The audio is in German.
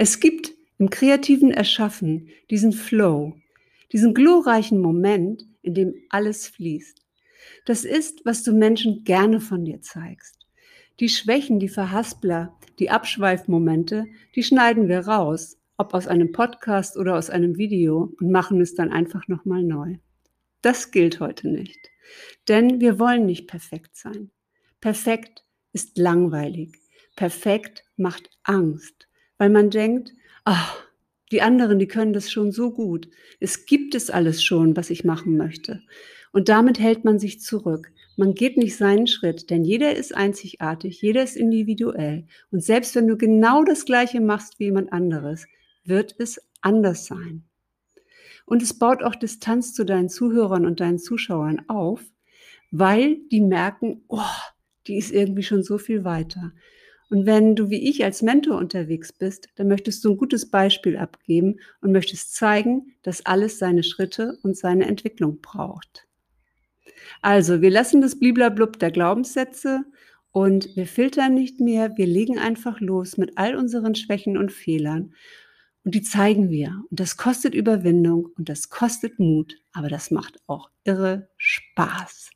Es gibt im kreativen Erschaffen diesen Flow, diesen glorreichen Moment, in dem alles fließt. Das ist, was du Menschen gerne von dir zeigst. Die Schwächen, die Verhaspler, die Abschweifmomente, die schneiden wir raus, ob aus einem Podcast oder aus einem Video und machen es dann einfach nochmal neu. Das gilt heute nicht. Denn wir wollen nicht perfekt sein. Perfekt ist langweilig. Perfekt macht Angst, weil man denkt, ach, die anderen, die können das schon so gut. Es gibt es alles schon, was ich machen möchte. Und damit hält man sich zurück. Man geht nicht seinen Schritt, denn jeder ist einzigartig, jeder ist individuell. Und selbst wenn du genau das Gleiche machst wie jemand anderes, wird es anders sein. Und es baut auch Distanz zu deinen Zuhörern und deinen Zuschauern auf, weil die merken, oh, die ist irgendwie schon so viel weiter. Und wenn du wie ich als Mentor unterwegs bist, dann möchtest du ein gutes Beispiel abgeben und möchtest zeigen, dass alles seine Schritte und seine Entwicklung braucht. Also, wir lassen das Bliblablub der Glaubenssätze und wir filtern nicht mehr, wir legen einfach los mit all unseren Schwächen und Fehlern und die zeigen wir. Und das kostet Überwindung und das kostet Mut, aber das macht auch irre Spaß.